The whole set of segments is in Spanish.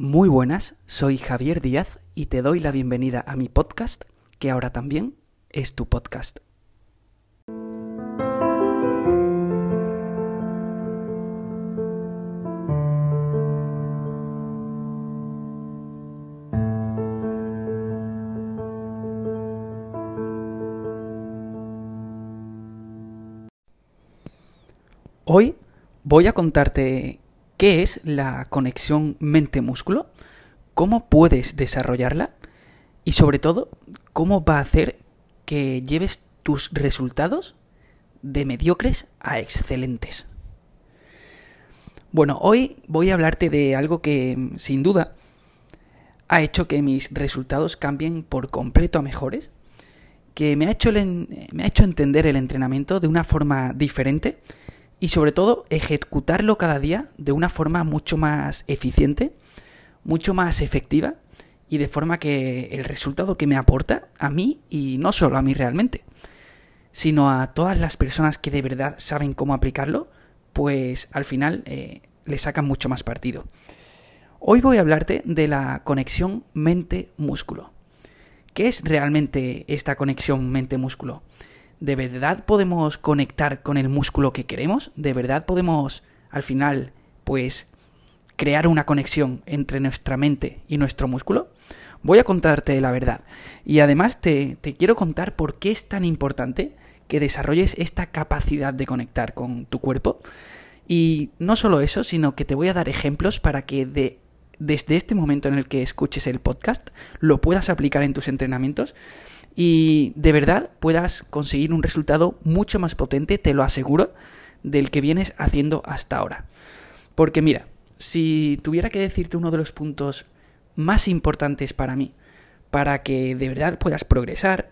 Muy buenas, soy Javier Díaz y te doy la bienvenida a mi podcast, que ahora también es tu podcast. Hoy voy a contarte qué es la conexión mente-músculo, cómo puedes desarrollarla y sobre todo cómo va a hacer que lleves tus resultados de mediocres a excelentes. Bueno, hoy voy a hablarte de algo que sin duda ha hecho que mis resultados cambien por completo a mejores, que me ha hecho, me ha hecho entender el entrenamiento de una forma diferente y sobre todo ejecutarlo cada día de una forma mucho más eficiente, mucho más efectiva y de forma que el resultado que me aporta a mí y no solo a mí realmente, sino a todas las personas que de verdad saben cómo aplicarlo, pues al final eh, le sacan mucho más partido. Hoy voy a hablarte de la conexión mente-músculo. ¿Qué es realmente esta conexión mente-músculo? ¿De verdad podemos conectar con el músculo que queremos? ¿De verdad podemos, al final, pues, crear una conexión entre nuestra mente y nuestro músculo? Voy a contarte la verdad. Y además te, te quiero contar por qué es tan importante que desarrolles esta capacidad de conectar con tu cuerpo. Y no solo eso, sino que te voy a dar ejemplos para que de, desde este momento en el que escuches el podcast lo puedas aplicar en tus entrenamientos y de verdad puedas conseguir un resultado mucho más potente, te lo aseguro, del que vienes haciendo hasta ahora. Porque mira, si tuviera que decirte uno de los puntos más importantes para mí, para que de verdad puedas progresar,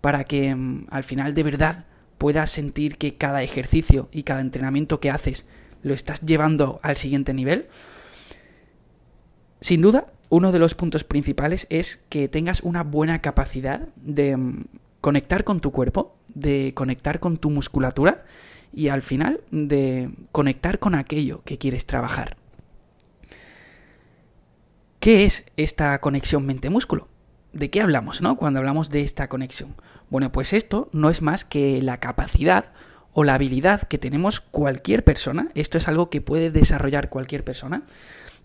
para que mm, al final de verdad puedas sentir que cada ejercicio y cada entrenamiento que haces lo estás llevando al siguiente nivel, sin duda uno de los puntos principales es que tengas una buena capacidad de mm, conectar con tu cuerpo, de conectar con tu musculatura y al final de conectar con aquello que quieres trabajar. ¿Qué es esta conexión mente-músculo? ¿De qué hablamos, no? Cuando hablamos de esta conexión. Bueno, pues esto no es más que la capacidad o la habilidad que tenemos cualquier persona. Esto es algo que puede desarrollar cualquier persona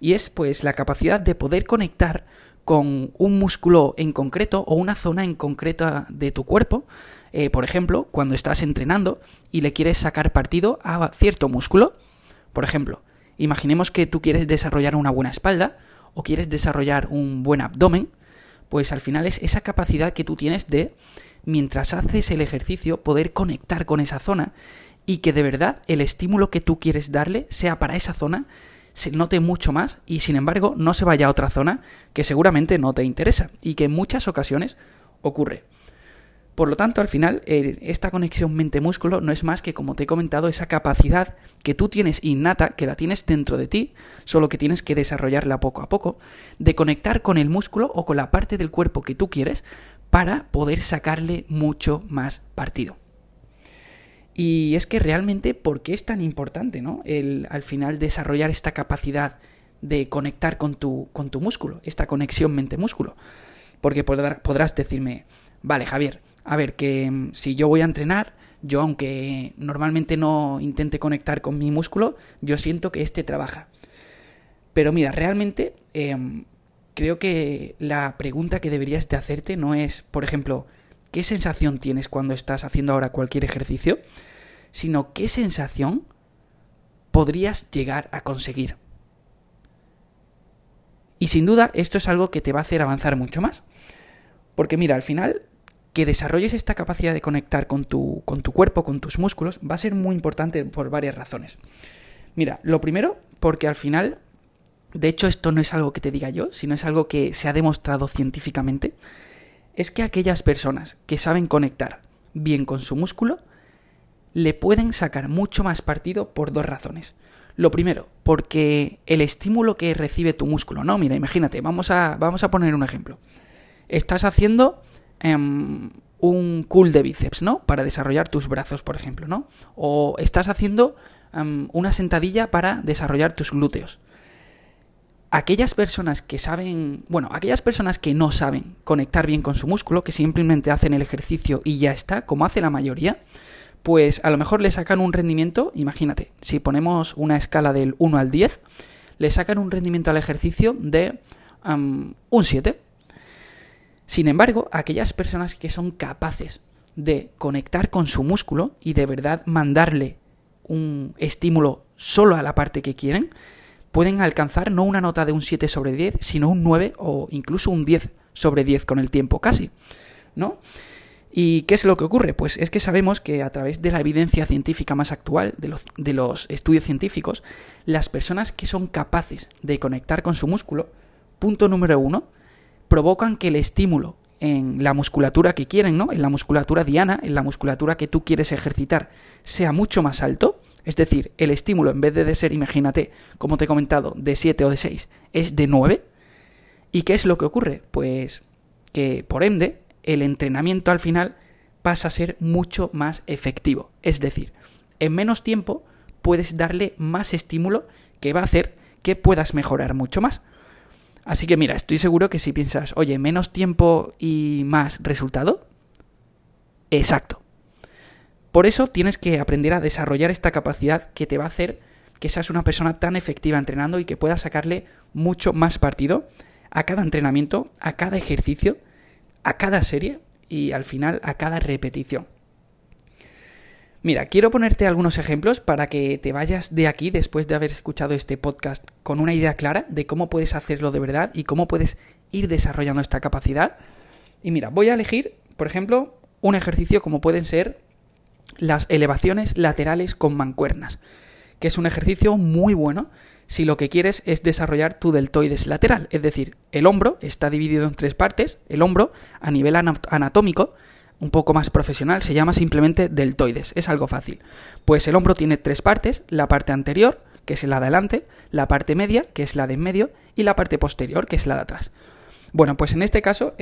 y es pues la capacidad de poder conectar con un músculo en concreto o una zona en concreta de tu cuerpo. Eh, por ejemplo, cuando estás entrenando y le quieres sacar partido a cierto músculo. Por ejemplo, imaginemos que tú quieres desarrollar una buena espalda o quieres desarrollar un buen abdomen, pues al final es esa capacidad que tú tienes de, mientras haces el ejercicio, poder conectar con esa zona y que de verdad el estímulo que tú quieres darle sea para esa zona se note mucho más y sin embargo no se vaya a otra zona que seguramente no te interesa y que en muchas ocasiones ocurre. Por lo tanto, al final, esta conexión mente-músculo no es más que, como te he comentado, esa capacidad que tú tienes innata, que la tienes dentro de ti, solo que tienes que desarrollarla poco a poco, de conectar con el músculo o con la parte del cuerpo que tú quieres para poder sacarle mucho más partido. Y es que realmente, ¿por qué es tan importante, ¿no? El al final desarrollar esta capacidad de conectar con tu, con tu músculo, esta conexión mente-músculo. Porque podrás decirme, vale, Javier, a ver, que mm, si yo voy a entrenar, yo aunque normalmente no intente conectar con mi músculo, yo siento que este trabaja. Pero mira, realmente em, creo que la pregunta que deberías de hacerte no es, por ejemplo, qué sensación tienes cuando estás haciendo ahora cualquier ejercicio, sino qué sensación podrías llegar a conseguir. Y sin duda esto es algo que te va a hacer avanzar mucho más. Porque mira, al final, que desarrolles esta capacidad de conectar con tu, con tu cuerpo, con tus músculos, va a ser muy importante por varias razones. Mira, lo primero, porque al final, de hecho esto no es algo que te diga yo, sino es algo que se ha demostrado científicamente, es que aquellas personas que saben conectar bien con su músculo, le pueden sacar mucho más partido por dos razones. Lo primero, porque el estímulo que recibe tu músculo, ¿no? Mira, imagínate, vamos a, vamos a poner un ejemplo. Estás haciendo em, un cool de bíceps, ¿no? Para desarrollar tus brazos, por ejemplo, ¿no? O estás haciendo em, una sentadilla para desarrollar tus glúteos. Aquellas personas que saben, bueno, aquellas personas que no saben conectar bien con su músculo, que simplemente hacen el ejercicio y ya está, como hace la mayoría, pues a lo mejor le sacan un rendimiento, imagínate, si ponemos una escala del 1 al 10, le sacan un rendimiento al ejercicio de un 7. Sin embargo, aquellas personas que son capaces de conectar con su músculo y de verdad mandarle un estímulo solo a la parte que quieren, pueden alcanzar no una nota de un 7 sobre 10, sino un 9 o incluso un 10 sobre 10 con el tiempo casi, ¿no? ¿Y qué es lo que ocurre? Pues es que sabemos que a través de la evidencia científica más actual, de los, de los estudios científicos, las personas que son capaces de conectar con su músculo, punto número uno, provocan que el estímulo en la musculatura que quieren, ¿no? En la musculatura diana, en la musculatura que tú quieres ejercitar, sea mucho más alto. Es decir, el estímulo, en vez de ser, imagínate, como te he comentado, de 7 o de 6, es de 9. ¿Y qué es lo que ocurre? Pues que, por ende, el entrenamiento al final pasa a ser mucho más efectivo. Es decir, en menos tiempo puedes darle más estímulo que va a hacer que puedas mejorar mucho más. Así que mira, estoy seguro que si piensas, oye, menos tiempo y más resultado, exacto. Por eso tienes que aprender a desarrollar esta capacidad que te va a hacer que seas una persona tan efectiva entrenando y que puedas sacarle mucho más partido a cada entrenamiento, a cada ejercicio, a cada serie y al final a cada repetición. Mira, quiero ponerte algunos ejemplos para que te vayas de aquí después de haber escuchado este podcast con una idea clara de cómo puedes hacerlo de verdad y cómo puedes ir desarrollando esta capacidad. Y mira, voy a elegir, por ejemplo, un ejercicio como pueden ser las elevaciones laterales con mancuernas, que es un ejercicio muy bueno si lo que quieres es desarrollar tu deltoides lateral, es decir, el hombro está dividido en tres partes, el hombro a nivel anatómico un poco más profesional se llama simplemente deltoides, es algo fácil. Pues el hombro tiene tres partes, la parte anterior, que es la de adelante, la parte media, que es la de en medio, y la parte posterior, que es la de atrás. Bueno, pues en este caso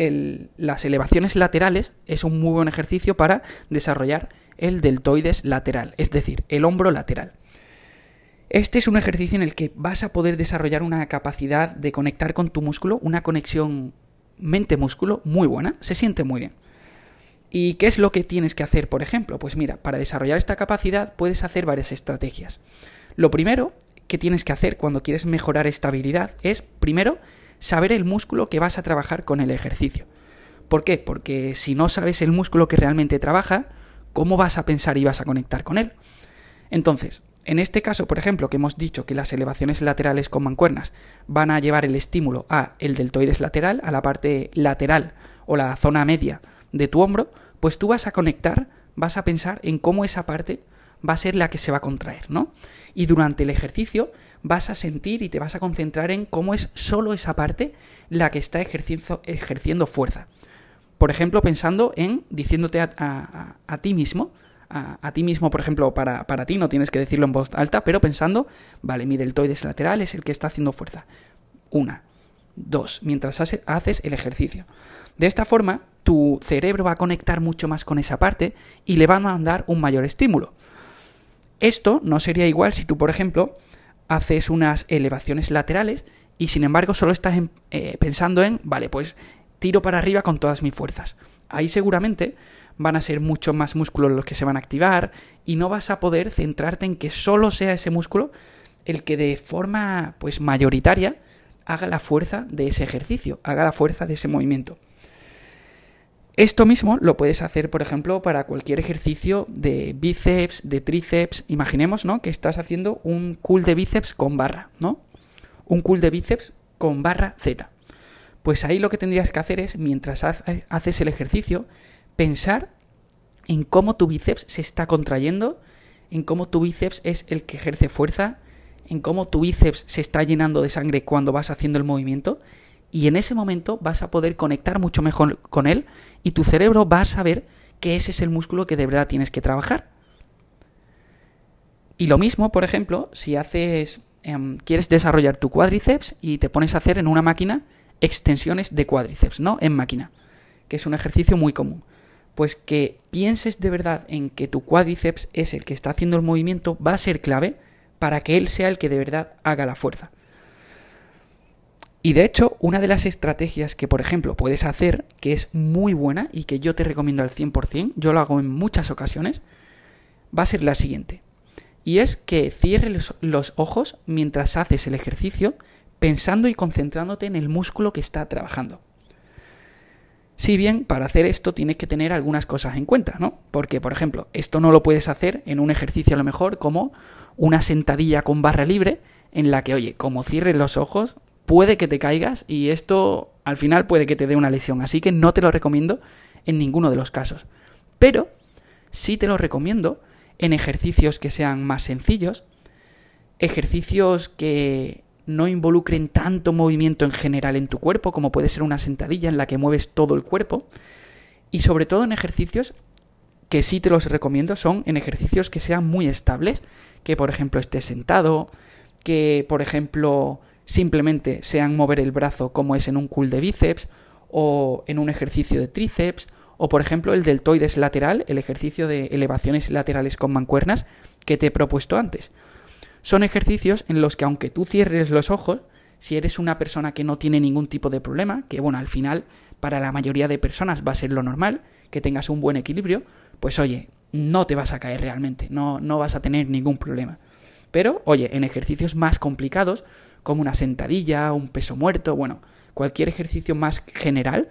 las elevaciones laterales es un muy buen ejercicio para desarrollar el deltoides lateral, es decir, el hombro lateral. Este es un ejercicio en el que vas a poder desarrollar una capacidad de conectar con tu músculo, una conexión mente-músculo muy buena, se siente muy bien. ¿Y qué es lo que tienes que hacer, por ejemplo? Pues mira, para desarrollar esta capacidad puedes hacer varias estrategias. Lo primero que tienes que hacer cuando quieres mejorar esta habilidad es, primero, saber el músculo que vas a trabajar con el ejercicio. ¿Por qué? Porque si no sabes el músculo que realmente trabaja, ¿cómo vas a pensar y vas a conectar con él? Entonces, en este caso, por ejemplo, que hemos dicho que las elevaciones laterales con mancuernas van a llevar el estímulo a el deltoides lateral, a la parte lateral o la zona media de tu hombro, pues tú vas a conectar, vas a pensar en cómo esa parte va a ser la que se va a contraer, ¿no? Y durante el ejercicio vas a sentir y te vas a concentrar en cómo es solo esa parte la que está ejerciendo, ejerciendo fuerza. Por ejemplo, pensando en diciéndote a, ti mismo, a, ti mismo, por ejemplo, para, para ti, no tienes que decirlo en voz alta, pero pensando, vale, mi deltoides lateral es el que está haciendo fuerza. Una, dos, mientras haces el ejercicio. De esta forma, tu cerebro va a conectar mucho más con esa parte y le va a mandar un mayor estímulo. Esto no sería igual si tú, por ejemplo, haces unas elevaciones laterales y sin embargo solo estás eh, pensando en, vale, pues tiro para arriba con todas mis fuerzas. Ahí seguramente van a ser mucho más músculos los que se van a activar y no vas a poder centrarte en que solo sea ese músculo el que de forma pues mayoritaria haga la fuerza de ese ejercicio, haga la fuerza de ese movimiento. Esto mismo lo puedes hacer, por ejemplo, para cualquier ejercicio de bíceps, de tríceps. Imaginemos, ¿no? Que estás haciendo un cool de bíceps con barra, ¿no? Un cool de bíceps con barra Z. Pues ahí lo que tendrías que hacer es, mientras haces el ejercicio, pensar en cómo tu bíceps se está contrayendo, en cómo tu bíceps es el que ejerce fuerza, en cómo tu bíceps se está llenando de sangre cuando vas haciendo el movimiento y en ese momento vas a poder conectar mucho mejor con él y tu cerebro va a saber que ese es el músculo que de verdad tienes que trabajar. Y lo mismo, por ejemplo, si haces em, quieres desarrollar tu cuádriceps y te pones a hacer en una máquina extensiones de cuádriceps, ¿no? En máquina, que es un ejercicio muy común. Pues que pienses de verdad en que tu cuádriceps es el que está haciendo el movimiento va a ser clave para que él sea el que de verdad haga la fuerza. Y de hecho, una de las estrategias que, por ejemplo, puedes hacer, que es muy buena y que yo te recomiendo al 100%, yo lo hago en muchas ocasiones, va a ser la siguiente. Y es que cierres los ojos mientras haces el ejercicio, pensando y concentrándote en el músculo que está trabajando. Si bien para hacer esto tienes que tener algunas cosas en cuenta, ¿no? Porque, por ejemplo, esto no lo puedes hacer en un ejercicio a lo mejor como una sentadilla con barra libre, en la que, oye, como cierres los ojos, puede que te caigas y esto al final puede que te dé una lesión. Así que no te lo recomiendo en ninguno de los casos. Pero sí te lo recomiendo en ejercicios que sean más sencillos, ejercicios que no involucren tanto movimiento en general en tu cuerpo, como puede ser una sentadilla en la que mueves todo el cuerpo, y sobre todo en ejercicios que sí te los recomiendo son en ejercicios que sean muy estables, que por ejemplo estés sentado, que por ejemplo simplemente sean mover el brazo como es en un cool de bíceps o en un ejercicio de tríceps o por ejemplo el deltoides lateral, el ejercicio de elevaciones laterales con mancuernas que te he propuesto antes. Son ejercicios en los que aunque tú cierres los ojos, si eres una persona que no tiene ningún tipo de problema, que bueno, al final para la mayoría de personas va a ser lo normal, que tengas un buen equilibrio, pues oye, no te vas a caer realmente, no, no vas a tener ningún problema. Pero, oye, en ejercicios más complicados, como una sentadilla, un peso muerto, bueno, cualquier ejercicio más general,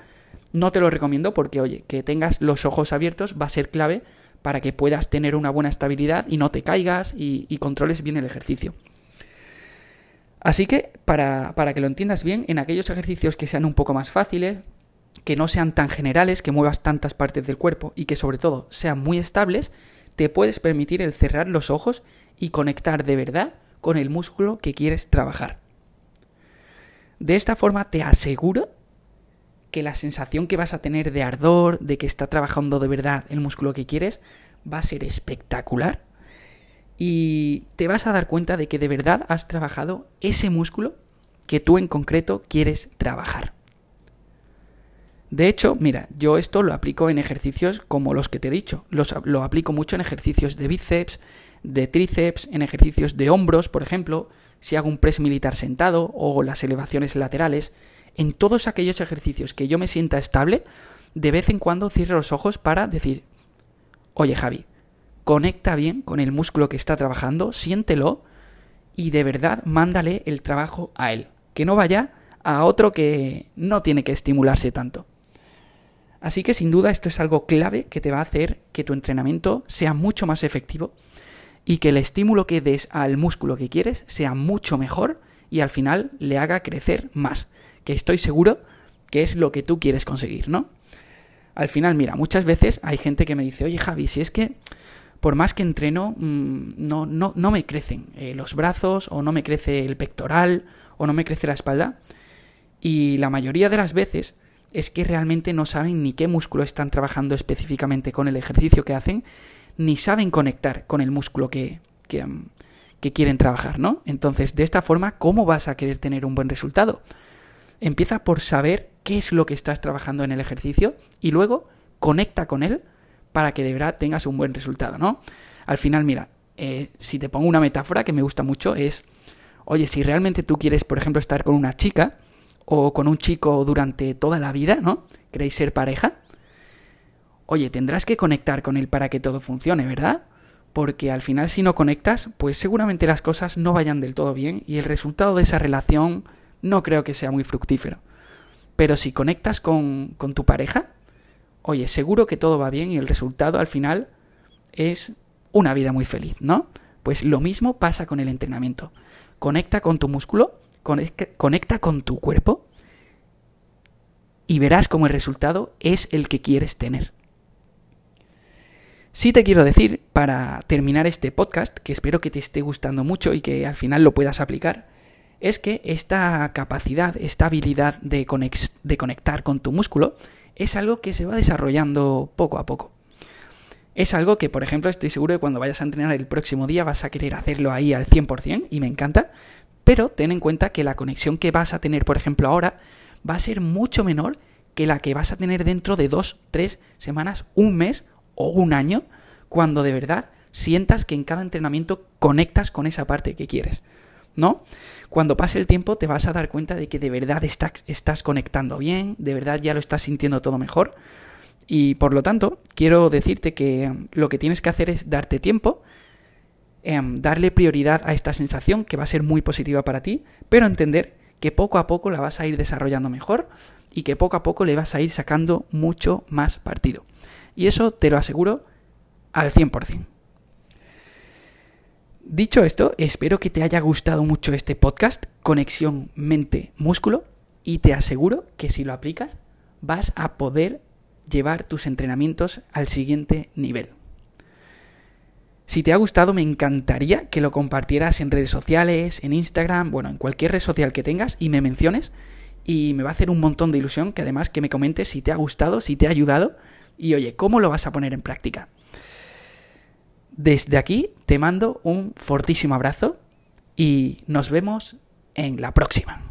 no te lo recomiendo porque, oye, que tengas los ojos abiertos va a ser clave para que puedas tener una buena estabilidad y no te caigas y, controles bien el ejercicio. Así que, para, para que lo entiendas bien, en aquellos ejercicios que sean un poco más fáciles, que no sean tan generales, que muevas tantas partes del cuerpo y que sobre todo sean muy estables, te puedes permitir el cerrar los ojos y conectar de verdad con el músculo que quieres trabajar. De esta forma te aseguro que la sensación que vas a tener de ardor, de que está trabajando de verdad el músculo que quieres, va a ser espectacular. Y te vas a dar cuenta de que de verdad has trabajado ese músculo que tú en concreto quieres trabajar. De hecho, mira, yo esto lo aplico en ejercicios como los que te he dicho. lo aplico mucho en ejercicios de bíceps, de tríceps, en ejercicios de hombros, por ejemplo, si hago un press militar sentado o las elevaciones laterales. En todos aquellos ejercicios que yo me sienta estable, de vez en cuando cierro los ojos para decir, oye Javi, conecta bien con el músculo que está trabajando, siéntelo y de verdad mándale el trabajo a él. Que no vaya a otro que no tiene que estimularse tanto. Así que sin duda esto es algo clave que te va a hacer que tu entrenamiento sea mucho más efectivo y que el estímulo que des al músculo que quieres sea mucho mejor y al final le haga crecer más, que estoy seguro que es lo que tú quieres conseguir, ¿no? Al final, mira, muchas veces hay gente que me dice, oye Javi, si es que por más que entreno, mm, no, no, no me crecen eh, los brazos o no me crece el pectoral o no me crece la espalda. Y la mayoría de las veces es que realmente no saben ni qué músculo están trabajando específicamente con el ejercicio que hacen, ni saben conectar con el músculo que, que, mm, que quieren trabajar, ¿no? Entonces, de esta forma, ¿cómo vas a querer tener un buen resultado? Empieza por saber qué es lo que estás trabajando en el ejercicio y luego conecta con él para que de verdad tengas un buen resultado, ¿no? Al final, mira, eh, si te pongo una metáfora que me gusta mucho es, oye, si realmente tú quieres, por ejemplo, estar con una chica, o con un chico durante toda la vida, ¿no? ¿Queréis ser pareja? Oye, tendrás que conectar con él para que todo funcione, ¿verdad? Porque al final si no conectas, pues seguramente las cosas no vayan del todo bien y el resultado de esa relación no creo que sea muy fructífero. Pero si conectas con, con tu pareja, oye, seguro que todo va bien y el resultado al final es una vida muy feliz, ¿no? Pues lo mismo pasa con el entrenamiento. Conecta con tu músculo conecta con tu cuerpo y verás cómo el resultado es el que quieres tener. Sí te quiero decir, para terminar este podcast, que espero que te esté gustando mucho y que al final lo puedas aplicar, es que esta capacidad, esta habilidad de, conectar con tu músculo es algo que se va desarrollando poco a poco. Es algo que, por ejemplo, estoy seguro que cuando vayas a entrenar el próximo día vas a querer hacerlo ahí al 100% y me encanta, pero ten en cuenta que la conexión que vas a tener, por ejemplo, ahora, va a ser mucho menor que la que vas a tener dentro de dos, tres semanas, un mes o un año, cuando de verdad sientas que en cada entrenamiento conectas con esa parte que quieres. ¿No? Cuando pase el tiempo te vas a dar cuenta de que de verdad estás, estás conectando bien, de verdad ya lo estás sintiendo todo mejor. Y por lo tanto, quiero decirte que em, lo que tienes que hacer es darte tiempo, em, darle prioridad a esta sensación que va a ser muy positiva para ti, pero entender que poco a poco la vas a ir desarrollando mejor y que poco a poco le vas a ir sacando mucho más partido. Y eso te lo aseguro al 100%. Dicho esto, espero que te haya gustado mucho este podcast, Conexión Mente-Músculo, y te aseguro que si lo aplicas vas a poder llevar tus entrenamientos al siguiente nivel. Si te ha gustado, me encantaría que lo compartieras en redes sociales, en Instagram, bueno, en cualquier red social que tengas y me menciones. Y me va a hacer un montón de ilusión que además que me comentes si te ha gustado, si te ha ayudado y oye, ¿cómo lo vas a poner en práctica? Desde aquí te mando un fortísimo abrazo y nos vemos en la próxima.